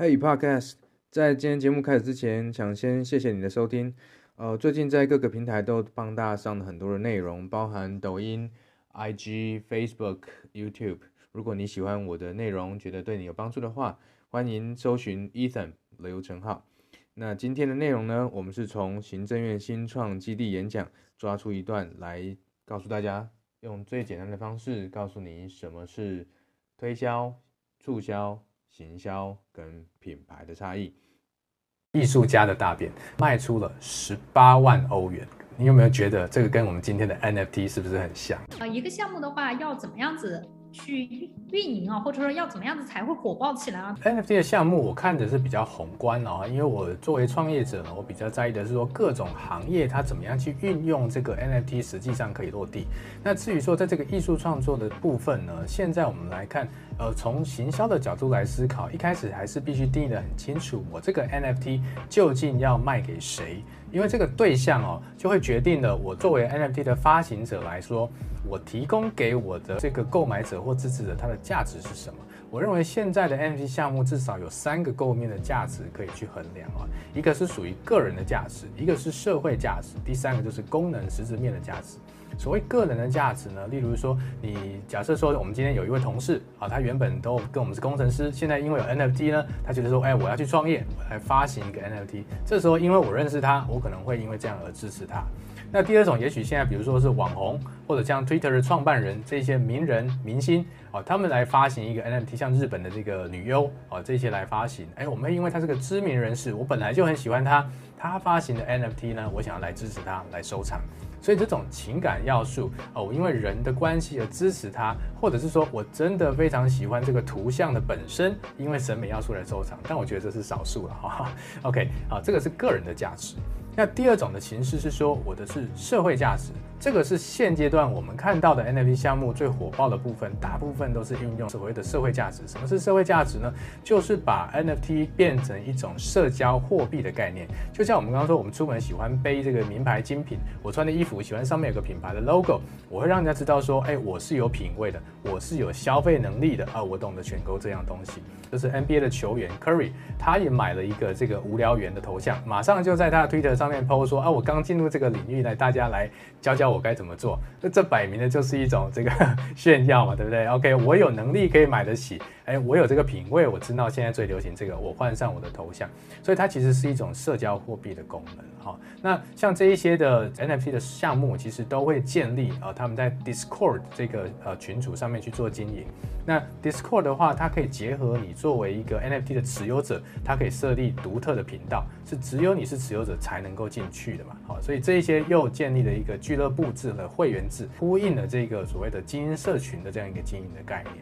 Hey Podcast，在今天节目开始之前，想先谢谢你的收听。呃，最近在各个平台都帮大家上了很多的内容，包含抖音、IG、Facebook、YouTube。如果你喜欢我的内容，觉得对你有帮助的话，欢迎搜寻 Ethan 刘成浩。那今天的内容呢，我们是从行政院新创基地演讲抓出一段来告诉大家，用最简单的方式告诉你什么是推销、促销。行销跟品牌的差异，艺术家的大便卖出了十八万欧元，你有没有觉得这个跟我们今天的 NFT 是不是很像？啊，一个项目的话要怎么样子？去运营啊，或者说要怎么样子才会火爆起来啊？NFT 的项目我看的是比较宏观啊，因为我作为创业者呢，我比较在意的是说各种行业它怎么样去运用这个 NFT，实际上可以落地。那至于说在这个艺术创作的部分呢，现在我们来看，呃，从行销的角度来思考，一开始还是必须定义得很清楚，我这个 NFT 究竟要卖给谁？因为这个对象哦，就会决定了我作为 NFT 的发行者来说，我提供给我的这个购买者或支持者，它的价值是什么？我认为现在的 NFT 项目至少有三个构面的价值可以去衡量啊，一个是属于个人的价值，一个是社会价值，第三个就是功能实质面的价值。所谓个人的价值呢，例如说，你假设说我们今天有一位同事啊，他原本都跟我们是工程师，现在因为有 NFT 呢，他觉得说，哎，我要去创业，我来发行一个 NFT。这时候因为我认识他，我可能会因为这样而支持他。那第二种，也许现在比如说是网红，或者像 Twitter 的创办人这些名人明星啊，他们来发行一个 NFT，像日本的这个女优啊，这些来发行，哎，我们因为他是个知名人士，我本来就很喜欢他，他发行的 NFT 呢，我想要来支持他，来收藏。所以这种情感要素哦，因为人的关系而支持它，或者是说我真的非常喜欢这个图像的本身，因为审美要素来收藏，但我觉得这是少数了哈。OK，好，这个是个人的价值。那第二种的形式是说，我的是社会价值，这个是现阶段我们看到的 NFT 项目最火爆的部分，大部分都是运用所谓的社会价值。什么是社会价值呢？就是把 NFT 变成一种社交货币的概念。就像我们刚刚说，我们出门喜欢背这个名牌精品，我穿的衣服喜欢上面有个品牌的 logo，我会让人家知道说，哎，我是有品味的，我是有消费能力的啊，我懂得选购这样东西。就是 NBA 的球员 Curry，他也买了一个这个无聊猿的头像，马上就在他的 Twitter 上面 po 说啊，我刚进入这个领域，来大家来教教我该怎么做。那这摆明的就是一种这个 炫耀嘛，对不对？OK，我有能力可以买得起，哎，我有这个品味，我知道现在最流行这个，我换上我的头像，所以它其实是一种社交货币的功能。好，那像这一些的 NFT 的项目，其实都会建立啊，他们在 Discord 这个呃群组上面去做经营。那 Discord 的话，它可以结合你作为一个 NFT 的持有者，它可以设立独特的频道，是只有你是持有者才能够进去的嘛。好，所以这一些又建立了一个俱乐部制和会员制，呼应了这个所谓的精英社群的这样一个经营的概念。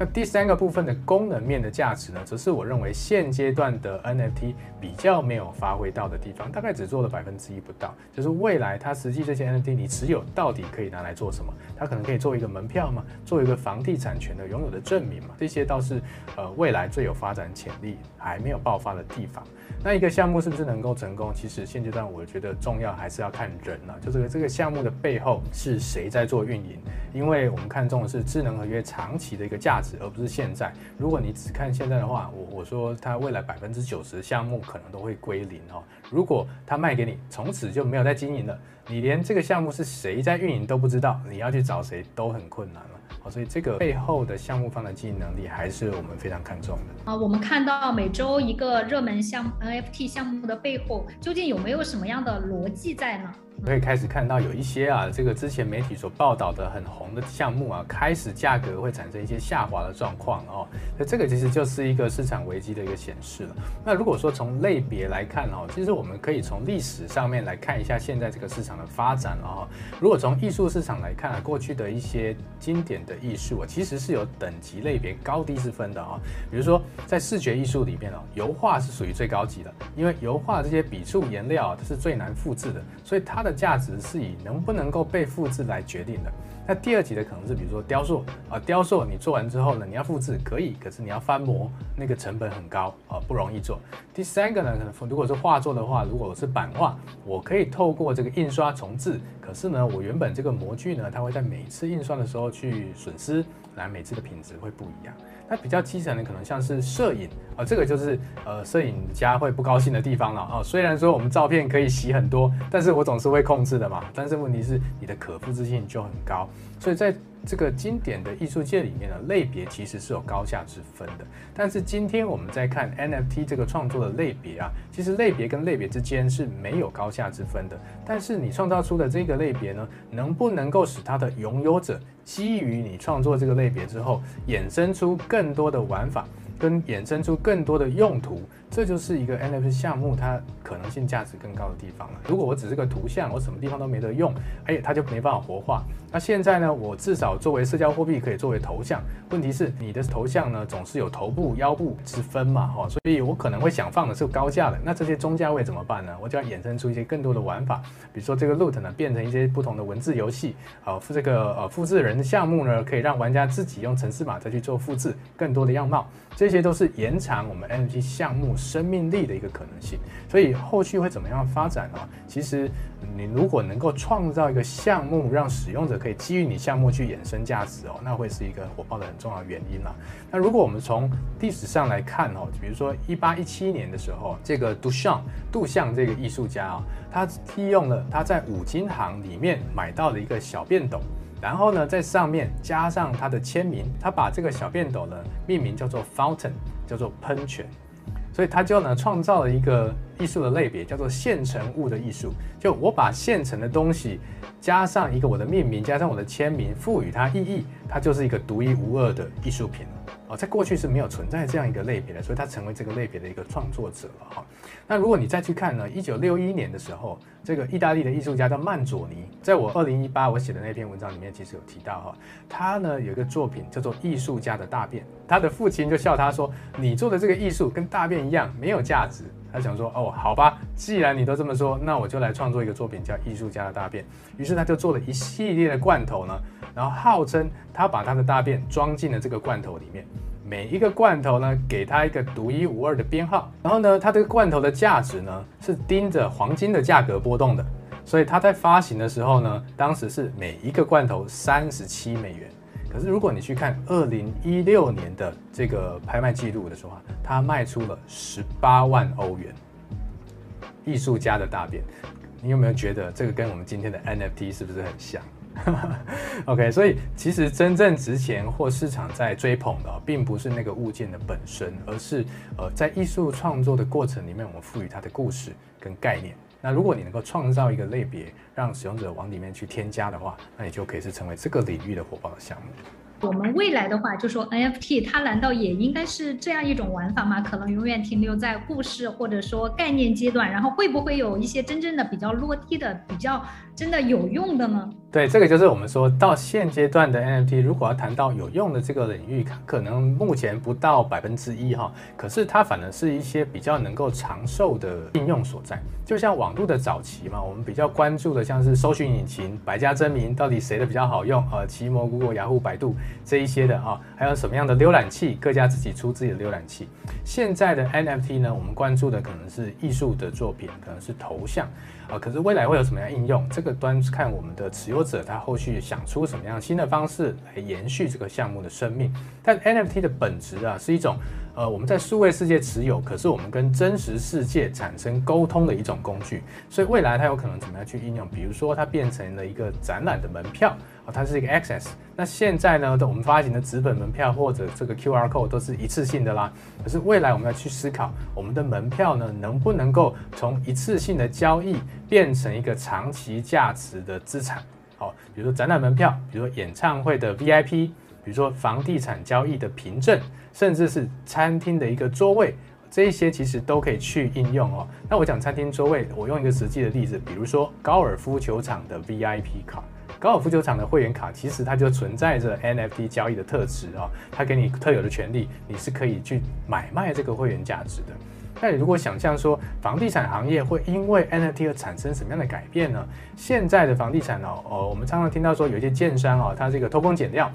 那第三个部分的功能面的价值呢，则是我认为现阶段的 NFT 比较没有发挥到的地方，大概只做了百分之一不到。就是未来它实际这些 NFT 你持有到底可以拿来做什么？它可能可以做一个门票吗？做一个房地产权的拥有的证明嘛？这些倒是呃未来最有发展潜力还没有爆发的地方。那一个项目是不是能够成功？其实现阶段我觉得重要还是要看人了，就这个这个项目的背后是谁在做运营？因为我们看重的是智能合约长期的一个价值，而不是现在。如果你只看现在的话，我我说它未来百分之九十项目可能都会归零哦。如果他卖给你，从此就没有在经营了，你连这个项目是谁在运营都不知道，你要去找谁都很困难了。好，所以这个背后的项目方的经营能力还是我们非常看重的。啊，我们看到每周一个热门项目 NFT 项目的背后，究竟有没有什么样的逻辑在呢？可以开始看到有一些啊，这个之前媒体所报道的很红的项目啊，开始价格会产生一些下滑的状况哦。那这个其实就是一个市场危机的一个显示了。那如果说从类别来看哦，其实我我们可以从历史上面来看一下现在这个市场的发展哦。如果从艺术市场来看啊，过去的一些经典的艺术啊，其实是有等级类别高低之分的啊。比如说在视觉艺术里面哦，油画是属于最高级的，因为油画这些笔触颜料它是最难复制的，所以它的价值是以能不能够被复制来决定的。那第二级的可能是，比如说雕塑啊，雕塑你做完之后呢，你要复制可以，可是你要翻模，那个成本很高啊，不容易做。第三个呢，可能如果是画作的话，如果是版画，我可以透过这个印刷重制，可是呢，我原本这个模具呢，它会在每次印刷的时候去损失。来每次的品质会不一样。那比较基层的可能像是摄影啊、这个就是呃摄影家会不高兴的地方了啊、虽然说我们照片可以洗很多，但是我总是会控制的嘛。但是问题是你的可复制性就很高，所以在这个经典的艺术界里面的，类别其实是有高下之分的。但是今天我们在看 NFT 这个创作的类别啊，其实类别跟类别之间是没有高下之分的。但是你创造出的这个类别呢，能不能够使它的拥有者基于你创作这个类别之后，衍生出更多的玩法，跟衍生出更多的用途？这就是一个 NFT 项目它可能性价值更高的地方了。如果我只是个图像，我什么地方都没得用，哎，它就没办法活化。那现在呢，我至少作为社交货币可以作为头像。问题是你的头像呢，总是有头部、腰部之分嘛，哈，所以我可能会想放的是高价的。那这些中价位怎么办呢？我就要衍生出一些更多的玩法，比如说这个 Loot 呢，变成一些不同的文字游戏，啊，这个呃复制人的项目呢，可以让玩家自己用程式码再去做复制更多的样貌，这些都是延长我们 NFT 项目生命力的一个可能性，所以后续会怎么样发展呢？其实你如果能够创造一个项目，让使用者可以基于你项目去衍生价值哦，那会是一个火爆的很重要的原因啦。那如果我们从历史上来看哦，比如说一八一七年的时候，这个杜尚杜象这个艺术家啊，他利用了他在五金行里面买到的一个小便斗，然后呢在上面加上他的签名，他把这个小便斗呢命名叫做 Fountain，叫做喷泉。所以他就呢创造了一个艺术的类别，叫做现成物的艺术。就我把现成的东西加上一个我的命名，加上我的签名，赋予它意义，它就是一个独一无二的艺术品了。哦，在过去是没有存在这样一个类别的，所以它成为这个类别的一个创作者了哈。那如果你再去看呢，一九六一年的时候，这个意大利的艺术家叫曼佐尼，在我二零一八我写的那篇文章里面，其实有提到哈，他呢有一个作品叫做《艺术家的大便》，他的父亲就笑他说：“你做的这个艺术跟大便一样没有价值。”他想说：“哦，好吧，既然你都这么说，那我就来创作一个作品叫《艺术家的大便》。”于是他就做了一系列的罐头呢。然后号称他把他的大便装进了这个罐头里面，每一个罐头呢给他一个独一无二的编号。然后呢，他这个罐头的价值呢是盯着黄金的价格波动的，所以他在发行的时候呢，当时是每一个罐头三十七美元。可是如果你去看二零一六年的这个拍卖记录的时候，他卖出了十八万欧元。艺术家的大便，你有没有觉得这个跟我们今天的 NFT 是不是很像？OK，所以其实真正值钱或市场在追捧的，并不是那个物件的本身，而是呃在艺术创作的过程里面，我们赋予它的故事跟概念。那如果你能够创造一个类别，让使用者往里面去添加的话，那你就可以是成为这个领域的火爆的项目。我们未来的话，就说 NFT，它难道也应该是这样一种玩法吗？可能永远停留在故事或者说概念阶段，然后会不会有一些真正的比较落地的、比较真的有用的呢？对，这个就是我们说到现阶段的 NFT，如果要谈到有用的这个领域，可能目前不到百分之一哈。可是它反而是一些比较能够长寿的应用所在。就像网络的早期嘛，我们比较关注的像是搜寻引擎、百家争鸣，到底谁的比较好用？呃，奇摩、谷歌、雅虎、百度这一些的啊，还有什么样的浏览器，各家自己出自己的浏览器。现在的 NFT 呢，我们关注的可能是艺术的作品，可能是头像。啊，可是未来会有什么样应用？这个端看我们的持有者他后续想出什么样新的方式来延续这个项目的生命。但 NFT 的本质啊，是一种呃我们在数位世界持有，可是我们跟真实世界产生沟通的一种工具。所以未来它有可能怎么样去应用？比如说它变成了一个展览的门票。啊它是一个 access，那现在呢，我们发行的纸本门票或者这个 QR code 都是一次性的啦。可是未来我们要去思考，我们的门票呢，能不能够从一次性的交易变成一个长期价值的资产？好，比如说展览门票，比如说演唱会的 VIP，比如说房地产交易的凭证，甚至是餐厅的一个座位，这一些其实都可以去应用哦。那我讲餐厅座位，我用一个实际的例子，比如说高尔夫球场的 VIP 卡。高尔夫球场的会员卡其实它就存在着 NFT 交易的特质啊，它给你特有的权利，你是可以去买卖这个会员价值的。那你如果想象说房地产行业会因为 NFT 而产生什么样的改变呢？现在的房地产哦，哦，我们常常听到说有一些建商哦，它这个偷工减料，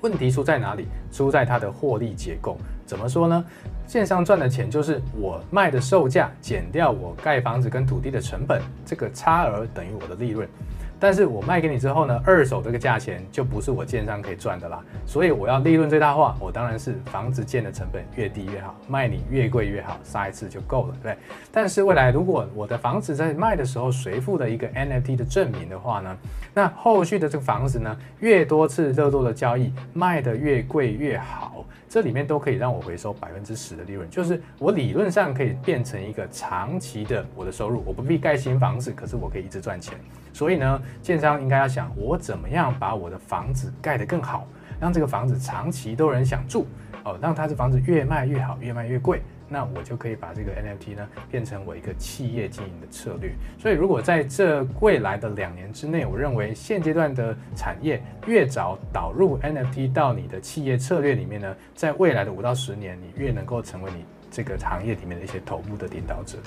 问题出在哪里？出在它的获利结构。怎么说呢？建商赚的钱就是我卖的售价减掉我盖房子跟土地的成本，这个差额等于我的利润。但是我卖给你之后呢，二手这个价钱就不是我建商可以赚的啦。所以我要利润最大化，我当然是房子建的成本越低越好，卖你越贵越好，杀一次就够了，对不对？但是未来如果我的房子在卖的时候随附了一个 NFT 的证明的话呢，那后续的这个房子呢，越多次热度的交易，卖得越贵越好，这里面都可以让我我回收百分之十的利润，就是我理论上可以变成一个长期的我的收入，我不必盖新房子，可是我可以一直赚钱。所以呢，建商应该要想，我怎么样把我的房子盖得更好，让这个房子长期都有人想住哦，让他的房子越卖越好，越卖越贵，那我就可以把这个 NFT 呢变成我一个企业经营的策略。所以，如果在这未来的两年之内，我认为现阶段的产业越早导入 NFT 到你的企业策略里面呢，在未来的五到十年，你越能够成为你这个行业里面的一些头部的领导者。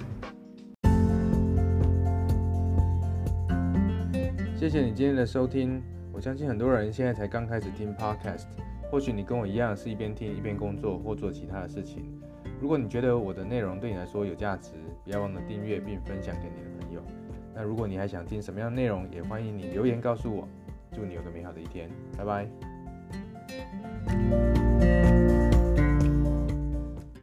谢谢你今天的收听。我相信很多人现在才刚开始听 Podcast，或许你跟我一样是一边听一边工作或做其他的事情。如果你觉得我的内容对你来说有价值不要忘了订阅并分享给你的朋友。那如果你还想听什么样的内容也欢迎你留言告诉我。祝你有个美好的一天拜拜。